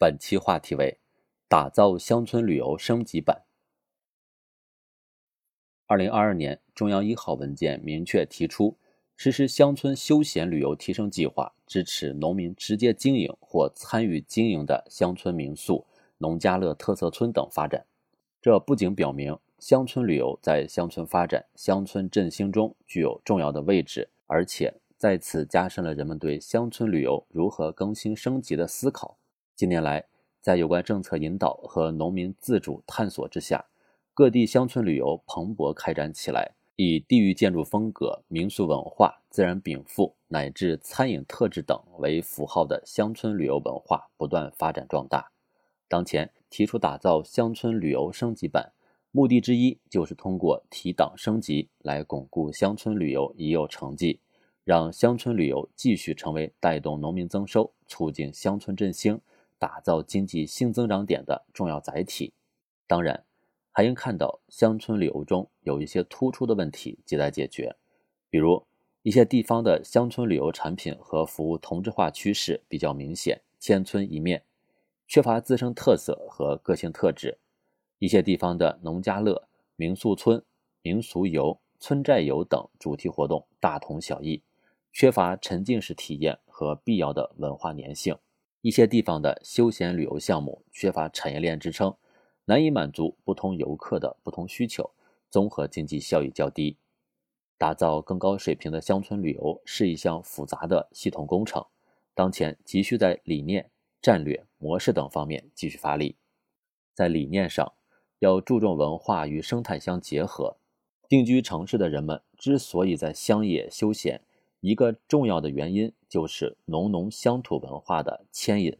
本期话题为打造乡村旅游升级版。二零二二年中央一号文件明确提出，实施乡村休闲旅游提升计划，支持农民直接经营或参与经营的乡村民宿、农家乐特色村等发展。这不仅表明乡村旅游在乡村发展、乡村振兴中具有重要的位置，而且再次加深了人们对乡村旅游如何更新升级的思考。近年来，在有关政策引导和农民自主探索之下，各地乡村旅游蓬勃开展起来，以地域建筑风格、民俗文化、自然禀赋乃至餐饮特质等为符号的乡村旅游文化不断发展壮大。当前提出打造乡村旅游升级版，目的之一就是通过提档升级来巩固乡村旅游已有成绩，让乡村旅游继续成为带动农民增收、促进乡村振兴。打造经济新增长点的重要载体，当然，还应看到乡村旅游中有一些突出的问题亟待解决，比如一些地方的乡村旅游产品和服务同质化趋势比较明显，千村一面，缺乏自身特色和个性特质；一些地方的农家乐、民宿村、民俗游、村寨游等主题活动大同小异，缺乏沉浸式体验和必要的文化粘性。一些地方的休闲旅游项目缺乏产业链支撑，难以满足不同游客的不同需求，综合经济效益较低。打造更高水平的乡村旅游是一项复杂的系统工程，当前急需在理念、战略、模式等方面继续发力。在理念上，要注重文化与生态相结合。定居城市的人们之所以在乡野休闲，一个重要的原因就是浓浓乡土文化的牵引，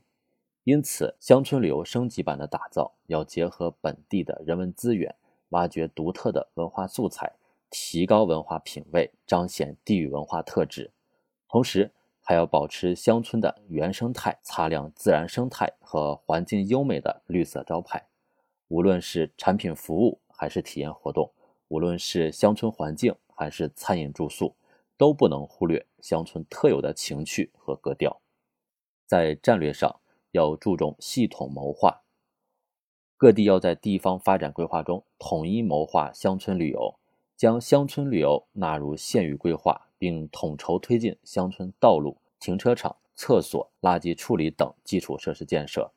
因此乡村旅游升级版的打造要结合本地的人文资源，挖掘独特的文化素材，提高文化品位，彰显地域文化特质，同时还要保持乡村的原生态，擦亮自然生态和环境优美的绿色招牌。无论是产品服务还是体验活动，无论是乡村环境还是餐饮住宿。都不能忽略乡村特有的情趣和格调。在战略上要注重系统谋划，各地要在地方发展规划中统一谋划乡村旅游，将乡村旅游纳入县域规划，并统筹推进乡村道路、停车场、厕所、垃圾处理等基础设施建设。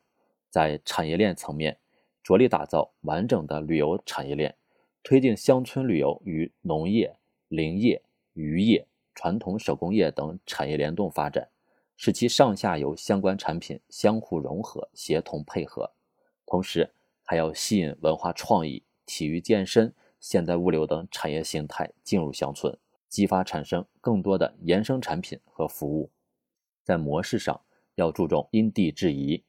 在产业链层面，着力打造完整的旅游产业链，推进乡村旅游与农业、林业、渔业。传统手工业等产业联动发展，使其上下游相关产品相互融合、协同配合。同时，还要吸引文化创意、体育健身、现代物流等产业形态进入乡村，激发产生更多的衍生产品和服务。在模式上，要注重因地制宜。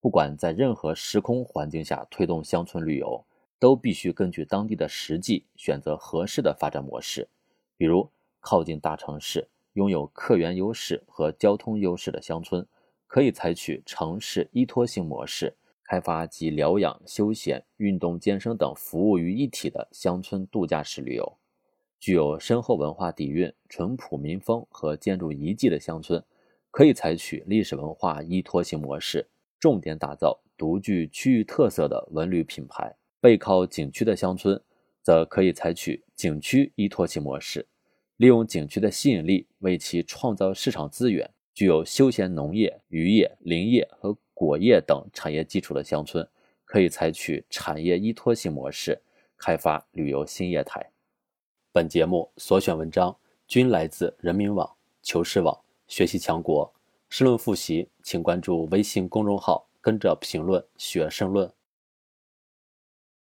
不管在任何时空环境下推动乡村旅游，都必须根据当地的实际选择合适的发展模式，比如。靠近大城市、拥有客源优势和交通优势的乡村，可以采取城市依托型模式，开发集疗养、休闲、运动健身等服务于一体的乡村度假式旅游。具有深厚文化底蕴、淳朴民风和建筑遗迹的乡村，可以采取历史文化依托型模式，重点打造独具区域特色的文旅品牌。背靠景区的乡村，则可以采取景区依托型模式。利用景区的吸引力为其创造市场资源，具有休闲农业、渔业、林业和果业等产业基础的乡村，可以采取产业依托型模式，开发旅游新业态。本节目所选文章均来自人民网、求是网、学习强国。申论复习，请关注微信公众号，跟着评论学申论。